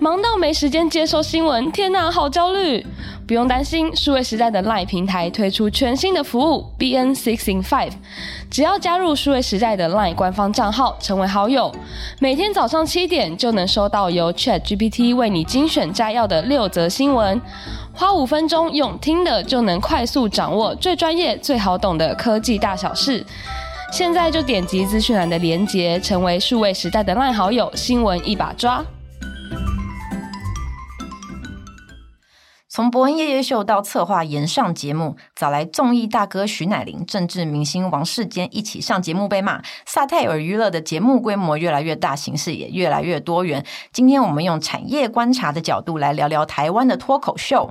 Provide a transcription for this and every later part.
忙到没时间接收新闻，天哪，好焦虑！不用担心，数位时代的 LINE 平台推出全新的服务 BN Six in Five，只要加入数位时代的 LINE 官方账号，成为好友，每天早上七点就能收到由 ChatGPT 为你精选摘要的六则新闻，花五分钟用听的就能快速掌握最专业、最好懂的科技大小事。现在就点击资讯栏的连结，成为数位时代的 LINE 好友，新闻一把抓。从伯恩夜夜秀到策划延上节目，找来综艺大哥徐乃麟、政治明星王世坚一起上节目被骂。萨泰尔娱乐的节目规模越来越大，形式也越来越多元。今天我们用产业观察的角度来聊聊台湾的脱口秀。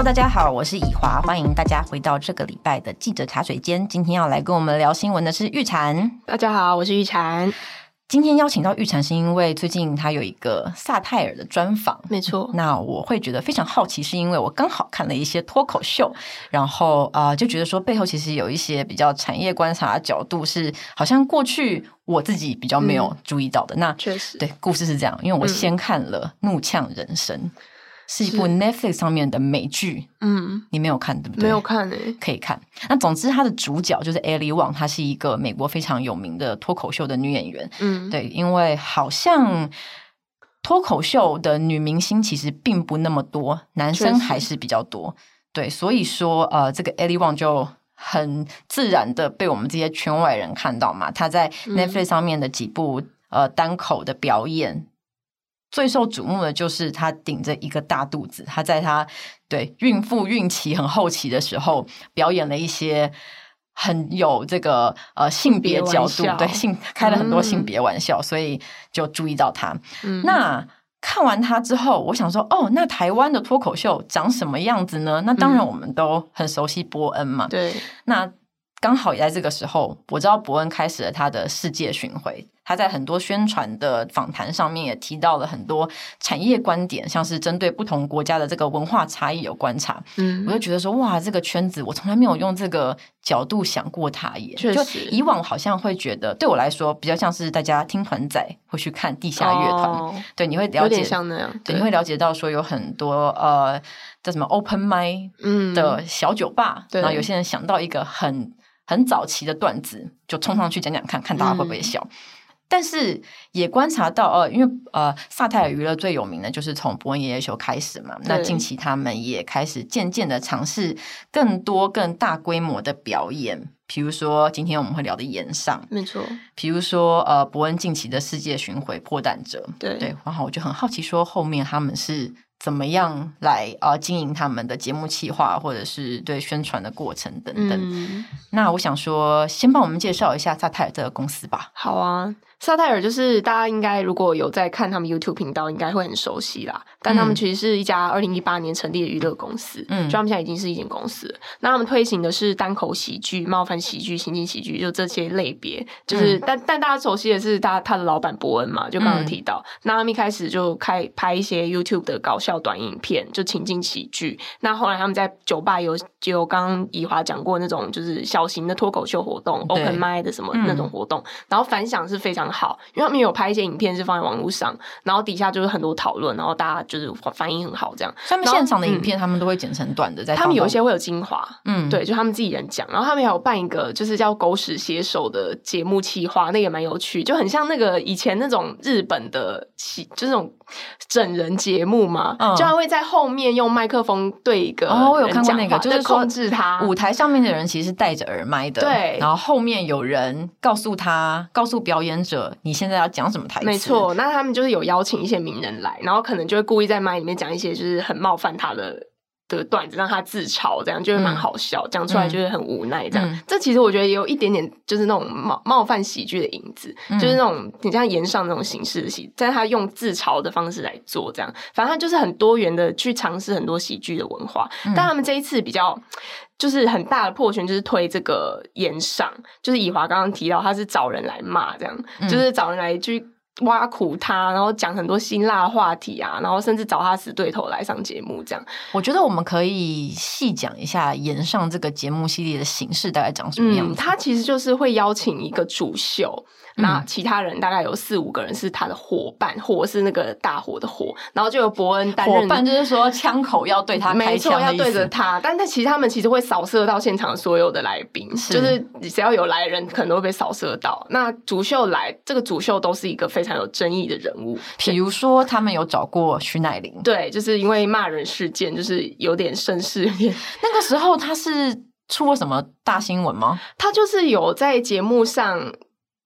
Hello，大家好，我是以华，欢迎大家回到这个礼拜的记者茶水间。今天要来跟我们聊新闻的是玉婵。大家好，我是玉婵。今天邀请到玉婵是因为最近他有一个萨泰尔的专访，没错。那我会觉得非常好奇，是因为我刚好看了一些脱口秀，然后啊、呃、就觉得说背后其实有一些比较产业观察的角度，是好像过去我自己比较没有注意到的。嗯、那确实，对，故事是这样，因为我先看了《怒呛人生》。嗯是一部 Netflix 上面的美剧，嗯，你没有看对不对？没有看诶、欸，可以看。那总之，它的主角就是 Ellie Wang，她是一个美国非常有名的脱口秀的女演员，嗯，对，因为好像脱口秀的女明星其实并不那么多，男生还是比较多，对，所以说呃，这个 Ellie Wang 就很自然的被我们这些圈外人看到嘛，她在 Netflix 上面的几部、嗯、呃单口的表演。最受瞩目的就是她顶着一个大肚子，她在她对孕妇孕期很后期的时候，表演了一些很有这个呃性别角度，对性开了很多性别玩笑，嗯、所以就注意到她。嗯、那看完她之后，我想说，哦，那台湾的脱口秀长什么样子呢？那当然我们都很熟悉伯恩嘛，对，那。刚好也在这个时候，我知道伯恩开始了他的世界巡回。他在很多宣传的访谈上面也提到了很多产业观点，像是针对不同国家的这个文化差异有观察。嗯，我就觉得说，哇，这个圈子我从来没有用这个角度想过它耶。确实，就以往好像会觉得，对我来说比较像是大家听团仔会去看地下乐团。哦、对，你会了解像那样，对，对，你会了解到说有很多呃叫什么 open mic 的小酒吧，嗯、然后有些人想到一个很。很早期的段子就冲上去讲讲看看大家会不会笑，嗯、但是也观察到呃，因为呃萨泰尔娱乐最有名的就是从伯恩爷爷秀开始嘛，那近期他们也开始渐渐的尝试更多更大规模的表演，比如说今天我们会聊的演上，没错，比如说呃伯恩近期的世界巡回破蛋者，对对，然后我就很好奇说后面他们是。怎么样来呃经营他们的节目企划，或者是对宣传的过程等等？嗯、那我想说，先帮我们介绍一下萨泰尔这个公司吧。好啊。萨泰尔就是大家应该如果有在看他们 YouTube 频道，应该会很熟悉啦。但他们其实是一家二零一八年成立的娱乐公司，嗯，就他们现在已经是一间公司了。那他们推行的是单口喜剧、冒犯喜剧、情景喜剧，就这些类别。就是，嗯、但但大家熟悉的是他他的老板伯恩嘛，就刚刚提到。嗯、那他们一开始就开拍一些 YouTube 的搞笑短影片，就情景喜剧。那后来他们在酒吧有就刚刚以华讲过那种就是小型的脱口秀活动，Open Mic 的什么那种活动，嗯、然后反响是非常好，因为他们有拍一些影片是放在网络上，然后底下就是很多讨论，然后大家就是反应很好，这样。他们现场的影片，他们都会剪成短的，在他们有一些会有精华，嗯，对，就他们自己人讲，然后他们还有办一个就是叫“狗屎写手”的节目企划，那个也蛮有趣，就很像那个以前那种日本的企，就是那种整人节目嘛，嗯、就还会在后面用麦克风对一个，哦，我有看过那个，就是控制他舞台上面的人其实是戴着耳麦的，对，然后后面有人告诉他，告诉表演者你。现在要讲什么台词？没错，那他们就是有邀请一些名人来，然后可能就会故意在麦里面讲一些就是很冒犯他的的段子，让他自嘲，这样就会蛮好笑。讲、嗯、出来就是很无奈，这样。嗯、这其实我觉得也有一点点就是那种冒冒犯喜剧的影子，嗯、就是那种你像炎上那种形式的喜，但是他用自嘲的方式来做，这样。反正他就是很多元的去尝试很多喜剧的文化，嗯、但他们这一次比较。就是很大的破圈，就是推这个延上，就是以华刚刚提到，他是找人来骂，这样，嗯、就是找人来去挖苦他，然后讲很多辛辣话题啊，然后甚至找他死对头来上节目，这样。我觉得我们可以细讲一下延上这个节目系列的形式大概长什么样子。他、嗯、其实就是会邀请一个主秀。那其他人大概有四五个人是他的伙伴，伙是那个大伙的伙，然后就有伯恩担任。伙伴就是说枪口要对他开枪，没错，要对着他。但他其实他们其实会扫射到现场所有的来宾，是就是只要有来人，可能都会被扫射到。那主秀来，这个主秀都是一个非常有争议的人物，比如说他们有找过徐乃麟，对，就是因为骂人事件，就是有点声势。那个时候他是出过什么大新闻吗？他就是有在节目上。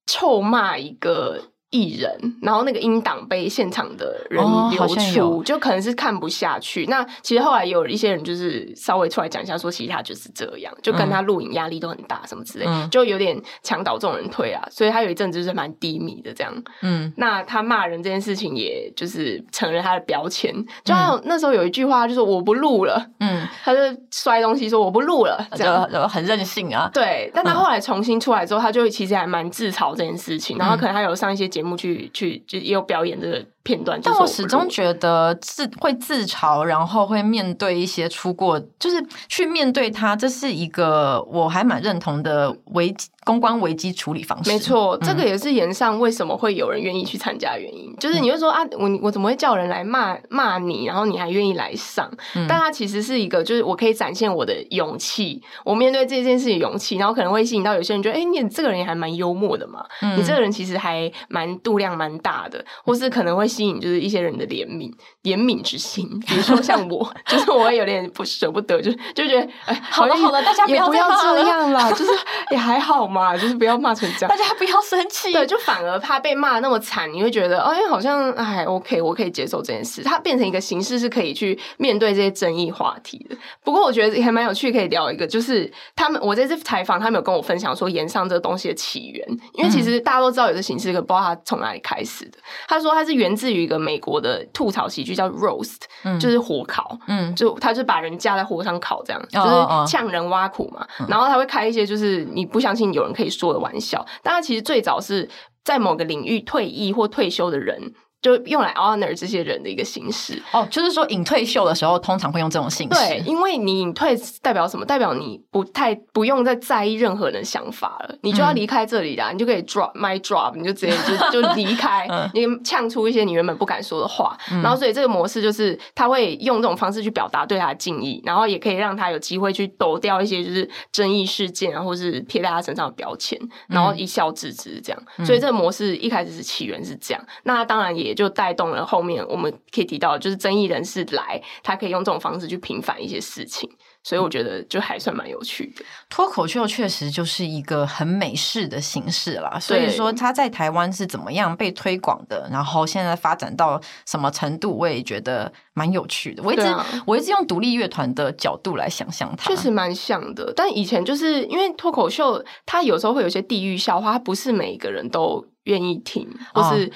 臭骂一个艺人，然后那个音档被现场的人流出，哦、就可能是看不下去。那其实后来有一些人就是稍微出来讲一下，说其实他就是这样，就跟他录影压力都很大，什么之类，嗯、就有点墙倒众人推啊。所以他有一阵子就是蛮低迷的这样。嗯，那他骂人这件事情，也就是成了他的标签。就像那时候有一句话，就是我不录了。嗯，他就摔东西说我不录了，这样就很任性啊。对，但他后来重新出来之后，他就其实还蛮自嘲这件事情，然后可能他有上一些节目去去就也有表演这个片段，但我始终觉得自会自嘲，然后会面对一些出过，就是去面对他，这是一个我还蛮认同的危机。公关危机处理方式，没错，这个也是炎上为什么会有人愿意去参加的原因。嗯、就是你会说啊，我我怎么会叫人来骂骂你，然后你还愿意来上？嗯、但他其实是一个，就是我可以展现我的勇气，我面对这件事情勇气，然后可能会吸引到有些人觉得，哎、欸，你这个人也还蛮幽默的嘛，嗯、你这个人其实还蛮度量蛮大的，或是可能会吸引就是一些人的怜悯怜悯之心。比如说像我，就是我会有点不舍不得，就就觉得，哎，好了好了，大家不要这样啦，就是也还好。嘛，就是不要骂成这样，大家不要生气。对，就反而怕被骂那么惨，你会觉得，哎，好像哎，OK，我可以接受这件事。它变成一个形式，是可以去面对这些争议话题的。不过我觉得也还蛮有趣，可以聊一个，就是他们我这次采访，他们有跟我分享说盐上这个东西的起源。因为其实大家都知道有这形式，可不知道他从哪里开始的。他说他是源自于一个美国的吐槽喜剧，叫 roast，嗯，就是火烤，嗯，就他就把人架在火上烤，这样就是呛人挖苦嘛。然后他会开一些就是你不相信有人可以说的玩笑，但他其实最早是在某个领域退役或退休的人。就用来 honor 这些人的一个形式哦，就是说隐退秀的时候，通常会用这种形式。对，因为你隐退代表什么？代表你不太不用再在意任何人的想法了，你就要离开这里啦，嗯、你就可以 drop my drop，你就直接就 就离开，嗯、你呛出一些你原本不敢说的话。嗯、然后，所以这个模式就是他会用这种方式去表达对他的敬意，然后也可以让他有机会去抖掉一些就是争议事件啊，或是贴在他身上的标签，然后一笑置之这样。嗯、所以这个模式一开始是起源是这样，那他当然也。就带动了后面我们可以提到，就是争议人士来，他可以用这种方式去平反一些事情，所以我觉得就还算蛮有趣的。脱口秀确实就是一个很美式的形式啦，所以说它在台湾是怎么样被推广的，然后现在发展到什么程度，我也觉得蛮有趣的。我一直、啊、我一直用独立乐团的角度来想象它，确实蛮像的。但以前就是因为脱口秀，它有时候会有些地域笑话，它不是每一个人都。愿意听，或是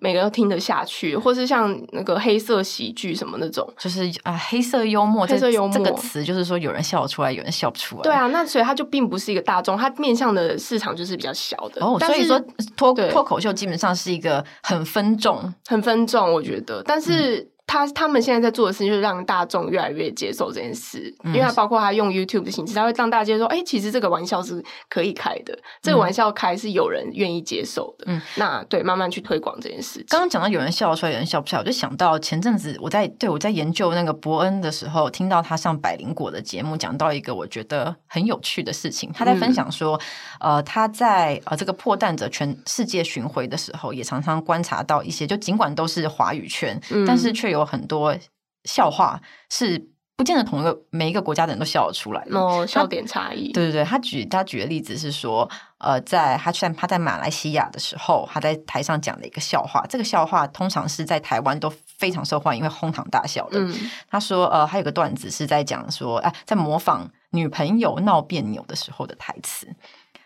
每个人都听得下去，哦、或是像那个黑色喜剧什么那种，就是啊，黑色幽默，黑色幽默。这个词，就是说有人笑得出来，有人笑不出来。对啊，那所以它就并不是一个大众，它面向的市场就是比较小的。哦，所以说脱脱口秀基本上是一个很分众，很分众，我觉得，但是。嗯他他们现在在做的事情，就是让大众越来越接受这件事，嗯、因为他包括他用 YouTube 的形式，他会让大家接受，哎、欸，其实这个玩笑是可以开的，这个玩笑开是有人愿意接受的。嗯，那对，慢慢去推广这件事。刚刚讲到有人笑出来，有人笑不出来，我就想到前阵子我在对我在研究那个伯恩的时候，听到他上百灵果的节目，讲到一个我觉得很有趣的事情。他在分享说，嗯、呃，他在呃这个破蛋者全世界巡回的时候，也常常观察到一些，就尽管都是华语圈，嗯、但是却有很多笑话是不见得同一个每一个国家的人都笑得出来的哦，笑点差异。对对对，他举他举的例子是说，呃，在他在他在马来西亚的时候，他在台上讲了一个笑话，这个笑话通常是在台湾都非常受欢迎，因为哄堂大笑的。嗯、他说，呃，还有个段子是在讲说，哎、呃，在模仿女朋友闹别扭的时候的台词。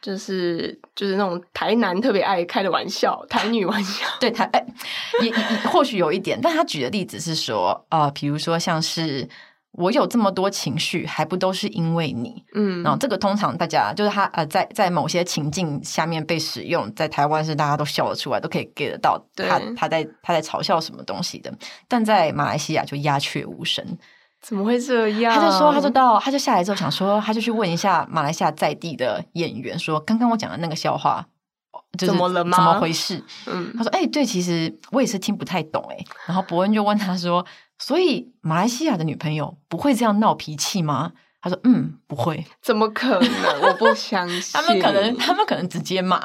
就是就是那种台男特别爱开的玩笑，台女玩笑，对台哎，也也或许有一点，但他举的例子是说，呃，比如说像是我有这么多情绪，还不都是因为你？嗯，然后这个通常大家就是他呃，在在某些情境下面被使用，在台湾是大家都笑得出来，都可以 get 得到他他在他在嘲笑什么东西的，但在马来西亚就鸦雀无声。怎么会这样？他就说，他就到，他就下来之后想说，他就去问一下马来西亚在地的演员，说刚刚我讲的那个笑话，就是、怎么了吗？怎么回事？嗯，他说，哎、欸，对，其实我也是听不太懂，哎。然后伯恩就问他说。所以马来西亚的女朋友不会这样闹脾气吗？他说：“嗯，不会。”怎么可能？我不相信。他们可能，他们可能直接骂。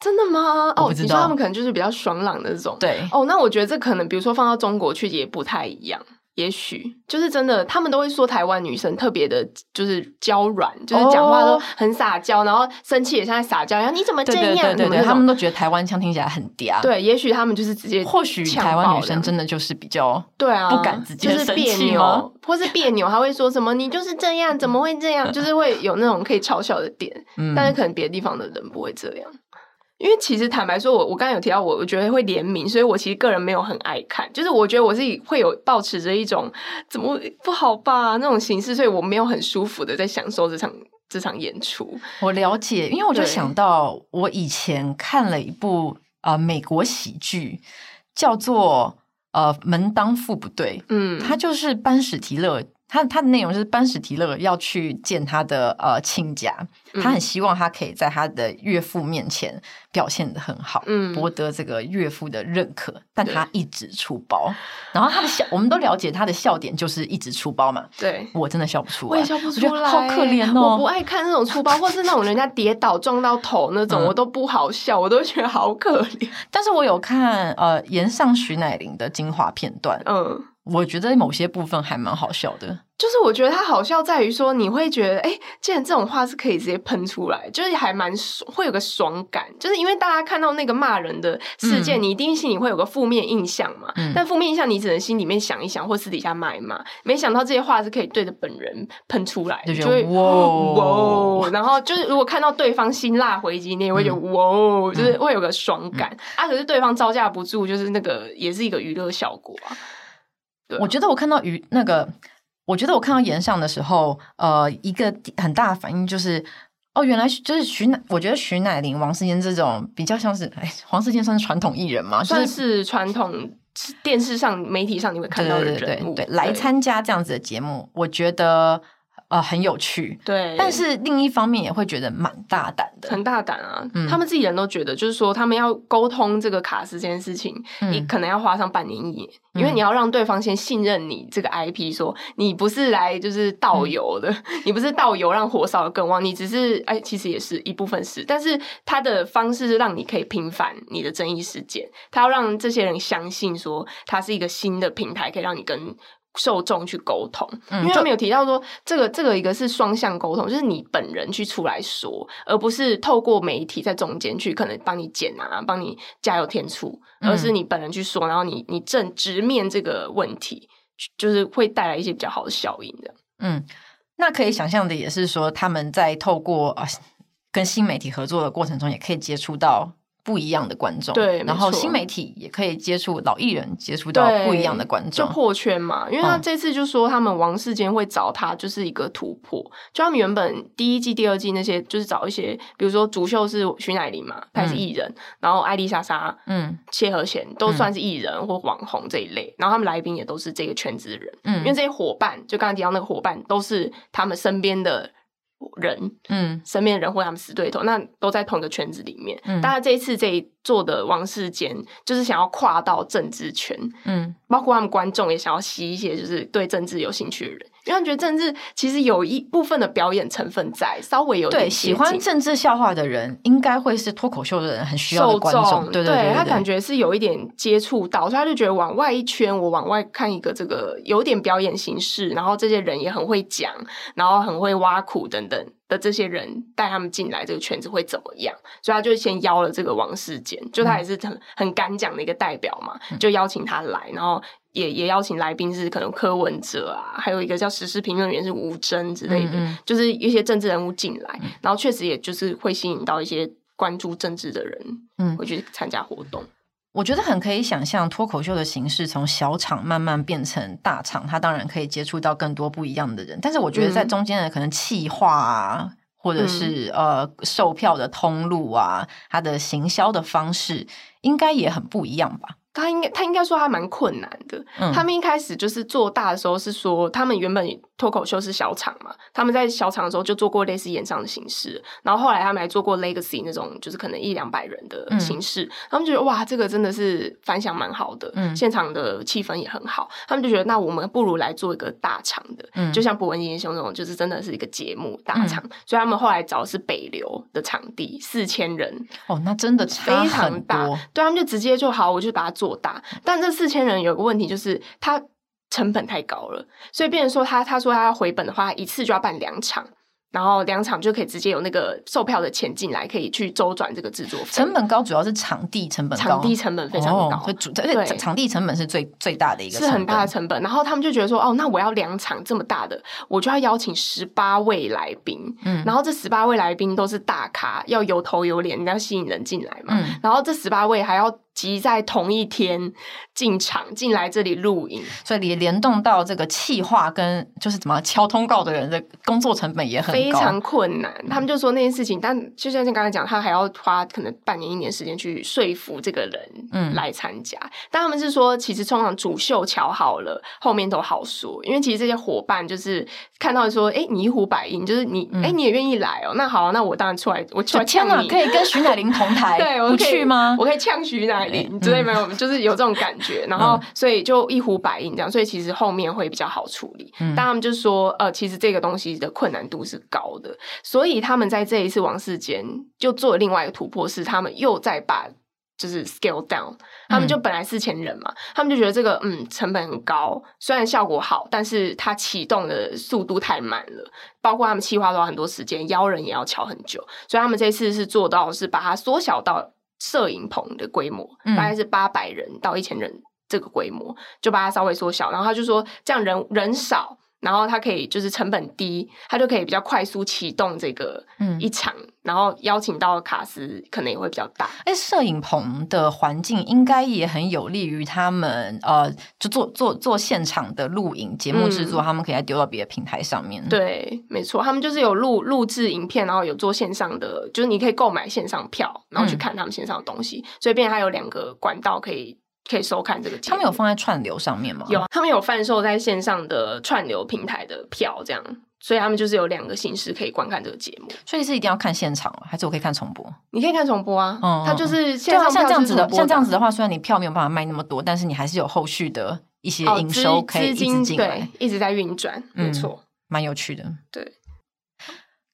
真的吗？哦，你说他们可能就是比较爽朗的这种。对。哦，那我觉得这可能，比如说放到中国去也不太一样。也许就是真的，他们都会说台湾女生特别的，就是娇软，就是讲话都很撒娇，oh. 然后生气也像在撒娇一样。你怎么这样？对对对对，他们都觉得台湾腔听起来很嗲。对，也许他们就是直接，或许台湾女生真的就是比较对啊，不敢直接就是别扭，或是别扭，还会说什么你就是这样，怎么会这样？就是会有那种可以嘲笑的点，嗯、但是可能别的地方的人不会这样。因为其实坦白说，我我刚才有提到我，我觉得会怜悯，所以我其实个人没有很爱看，就是我觉得我自己会有抱持着一种怎么不好吧那种形式，所以我没有很舒服的在享受这场这场演出。我了解，因为我就想到我以前看了一部呃美国喜剧，叫做呃门当户不对，嗯，他就是班史提勒。他他的内容就是班史提勒要去见他的呃亲家，他很希望他可以在他的岳父面前表现的很好，嗯，博得这个岳父的认可，但他一直出包。然后他的笑，我们都了解他的笑点就是一直出包嘛。对，我真的笑不出来，我也笑不出来，好可怜哦。我不爱看那种出包，或是那种人家跌倒撞到头那种，我都不好笑，我都觉得好可怜。但是我有看呃岩上徐乃麟的精华片段，嗯。我觉得某些部分还蛮好笑的，就是我觉得它好笑在于说，你会觉得，哎，既然这种话是可以直接喷出来，就是还蛮爽，会有个爽感，就是因为大家看到那个骂人的事件，嗯、你一定心里会有个负面印象嘛。嗯、但负面印象你只能心里面想一想，或私底下骂一骂。没想到这些话是可以对着本人喷出来，就会哇哦。然后就是如果看到对方辛辣回击，你也会觉得哇，嗯、就是会有个爽感、嗯、啊。可是对方招架不住，就是那个也是一个娱乐效果啊。我觉得我看到于那个，我觉得我看到颜上的时候，呃，一个很大的反应就是，哦，原来就是徐乃，我觉得徐乃麟、王世坚这种比较像是，哎，王世坚算是传统艺人嘛，算是传统电视上、媒体上你会看到的人物，对对对，对，来参加这样子的节目，我觉得。呃，很有趣，对，但是另一方面也会觉得蛮大胆的，很大胆啊！嗯、他们自己人都觉得，就是说他们要沟通这个卡斯这件事情，嗯、你可能要花上半年一年，因为你要让对方先信任你这个 IP，说你不是来就是倒油的，嗯、你不是倒油让火烧的更旺，你只是哎，其实也是一部分是，但是他的方式是让你可以平反你的争议事件，他要让这些人相信说，他是一个新的平台，可以让你跟。受众去沟通，因为他们有提到说，这个这个一个是双向沟通，就是你本人去出来说，而不是透过媒体在中间去可能帮你剪啊，帮你加油添醋，而是你本人去说，然后你你正直面这个问题，就是会带来一些比较好的效应的。嗯，那可以想象的也是说，他们在透过啊跟新媒体合作的过程中，也可以接触到。不一样的观众，对，然后新媒体也可以接触老艺人，接触到不一样的观众，就破圈嘛。因为他这次就说他们王世坚会找他，就是一个突破。嗯、就他们原本第一季、第二季那些，就是找一些，比如说主秀是徐乃麟嘛，他是艺人，嗯、然后艾丽莎莎、嗯，谢和弦都算是艺人或网红这一类，嗯、然后他们来宾也都是这个圈子的人，嗯，因为这些伙伴，就刚才提到那个伙伴，都是他们身边的。人，嗯，身边的人或他们死对头，那都在同一个圈子里面。嗯，大家这一次这一做的王世坚，就是想要跨到政治圈，嗯，包括他们观众也想要吸一些就是对政治有兴趣的人。因为他觉得政治其实有一部分的表演成分在，稍微有点对喜欢政治笑话的人，应该会是脱口秀的人很需要的观众。对对，对，对，对，对他感觉是有一点接触到，所以他就觉得往外一圈，我往外看一个这个有点表演形式，然后这些人也很会讲，然后很会挖苦等等的这些人带他们进来这个圈子会怎么样？所以他就先邀了这个王世坚，就他也是很很敢讲的一个代表嘛，就邀请他来，然后。也也邀请来宾是可能柯文哲啊，还有一个叫时事评论员是吴峥之类的，嗯嗯就是一些政治人物进来，嗯、然后确实也就是会吸引到一些关注政治的人，嗯，会去参加活动。我觉得很可以想象脱口秀的形式从小场慢慢变成大场，他当然可以接触到更多不一样的人。但是我觉得在中间的可能企划啊，嗯、或者是呃售票的通路啊，它的行销的方式应该也很不一样吧。他应该，他应该说他蛮困难的。嗯、他们一开始就是做大的时候，是说他们原本脱口秀是小场嘛，他们在小场的时候就做过类似演唱的形式，然后后来他们还做过 Legacy 那种，就是可能一两百人的形式。嗯、他们觉得哇，这个真的是反响蛮好的，嗯、现场的气氛也很好。他们就觉得那我们不如来做一个大场的，嗯、就像博恩夜夜秀那种，就是真的是一个节目大场。嗯、所以他们后来找的是北流的场地，四千人哦，那真的非常大。对，他们就直接就好，我就把它做大，但这四千人有个问题，就是他成本太高了，所以变成说他他说他要回本的话，一次就要办两场。然后两场就可以直接有那个售票的钱进来，可以去周转这个制作费。成本高主要是场地成本高，场地成本非常高，所以主对场地成本是最最大的一个，是很大的成本。然后他们就觉得说，哦，那我要两场这么大的，我就要邀请十八位来宾，嗯，然后这十八位来宾都是大咖，要有头有脸，要吸引人进来嘛，嗯，然后这十八位还要。集在同一天进场进来这里录影，所以你联动到这个气化跟就是怎么敲通告的人的工作成本也很高，非常困难。他们就说那件事情，但就像像刚才讲，他还要花可能半年一年时间去说服这个人嗯来参加。嗯、但他们是说，其实通常主秀瞧好了，后面都好说，因为其实这些伙伴就是看到说，哎、欸，你一呼百应，就是你哎、嗯欸、你也愿意来哦，那好、啊，那我当然出来，我出来呛你，可以跟徐乃麟同台，对，我不去吗？我可以呛徐乃。之类没有，就是有这种感觉，然后所以就一呼百应这样，所以其实后面会比较好处理。但他们就说，呃，其实这个东西的困难度是高的，所以他们在这一次王世坚就做了另外一个突破，是他们又再把就是 scale down，他们就本来四千人嘛，他们就觉得这个嗯成本很高，虽然效果好，但是它启动的速度太慢了，包括他们企划都要很多时间，邀人也要敲很久，所以他们这次是做到是把它缩小到。摄影棚的规模大概是八百人到一千人这个规模，嗯、就把它稍微缩小。然后他就说，这样人人少，然后他可以就是成本低，他就可以比较快速启动这个一场，嗯、然后邀请到的卡司可能也会比较大。哎，摄影棚的环境应该也很有利于他们，呃，就做做做现场的录影节目制作，嗯、他们可以再丢到别的平台上面。对，没错，他们就是有录录制影片，然后有做线上的，就是你可以购买线上票，然后去看他们线上的东西。嗯、所以，变成他有两个管道可以。可以收看这个节目，他们有放在串流上面吗？有，他们有贩售在线上的串流平台的票，这样，所以他们就是有两个形式可以观看这个节目。所以是一定要看现场，还是我可以看重播？你可以看重播啊，嗯，它就是线上像这样子的，像这样子的话，虽然你票没有办法卖那么多，但是你还是有后续的一些营收可以一直进来，对，一直在运转，没错，蛮有趣的。对，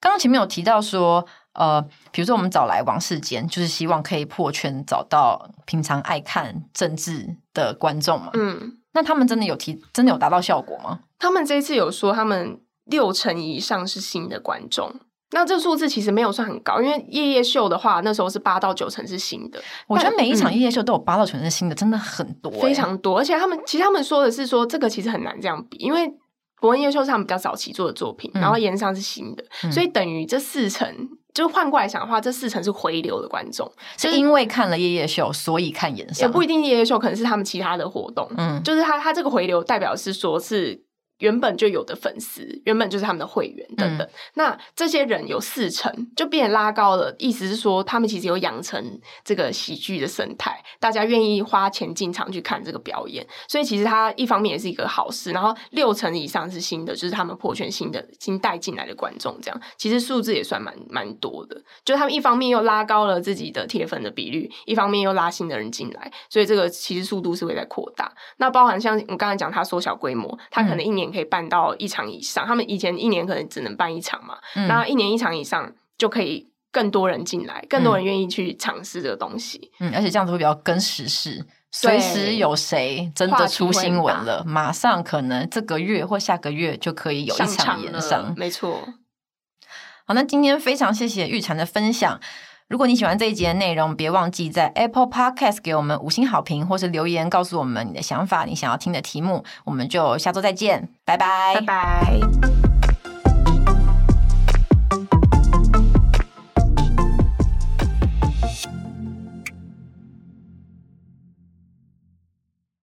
刚刚前面有提到说。呃，比如说我们找来王世坚，就是希望可以破圈，找到平常爱看政治的观众嘛。嗯，那他们真的有提，真的有达到效果吗？他们这一次有说，他们六成以上是新的观众。那这数字其实没有算很高，因为夜夜秀的话，那时候是八到九成是新的。我觉得每一场夜夜秀都有八到九成是新的，嗯、真的很多，非常多。而且他们其实他们说的是说，这个其实很难这样比，因为博恩夜夜秀是他们比较早期做的作品，嗯、然后炎上是新的，嗯、所以等于这四成。就换过来想的话，这四成是回流的观众，是因为看了夜夜秀，所以看演色，也不一定夜夜秀，可能是他们其他的活动。嗯，就是他他这个回流代表是说是。原本就有的粉丝，原本就是他们的会员等等。嗯、那这些人有四成，就变拉高了。意思是说，他们其实有养成这个喜剧的生态，大家愿意花钱进场去看这个表演。所以其实它一方面也是一个好事。然后六成以上是新的，就是他们破圈新的新带进来的观众，这样其实数字也算蛮蛮多的。就他们一方面又拉高了自己的铁粉的比率，一方面又拉新的人进来，所以这个其实速度是会在扩大。那包含像我刚才讲，他缩小规模，他可能一年。可以办到一场以上，他们以前一年可能只能办一场嘛，嗯、那一年一场以上就可以更多人进来，更多人愿意去尝试这个东西。嗯，而且这样子会比较跟时事，随对时有谁真的出新闻了，马上可能这个月或下个月就可以有一场演上。没错。好，那今天非常谢谢玉婵的分享。如果你喜欢这一集的内容，别忘记在 Apple Podcast 给我们五星好评，或是留言告诉我们你的想法，你想要听的题目，我们就下周再见，拜拜，拜拜。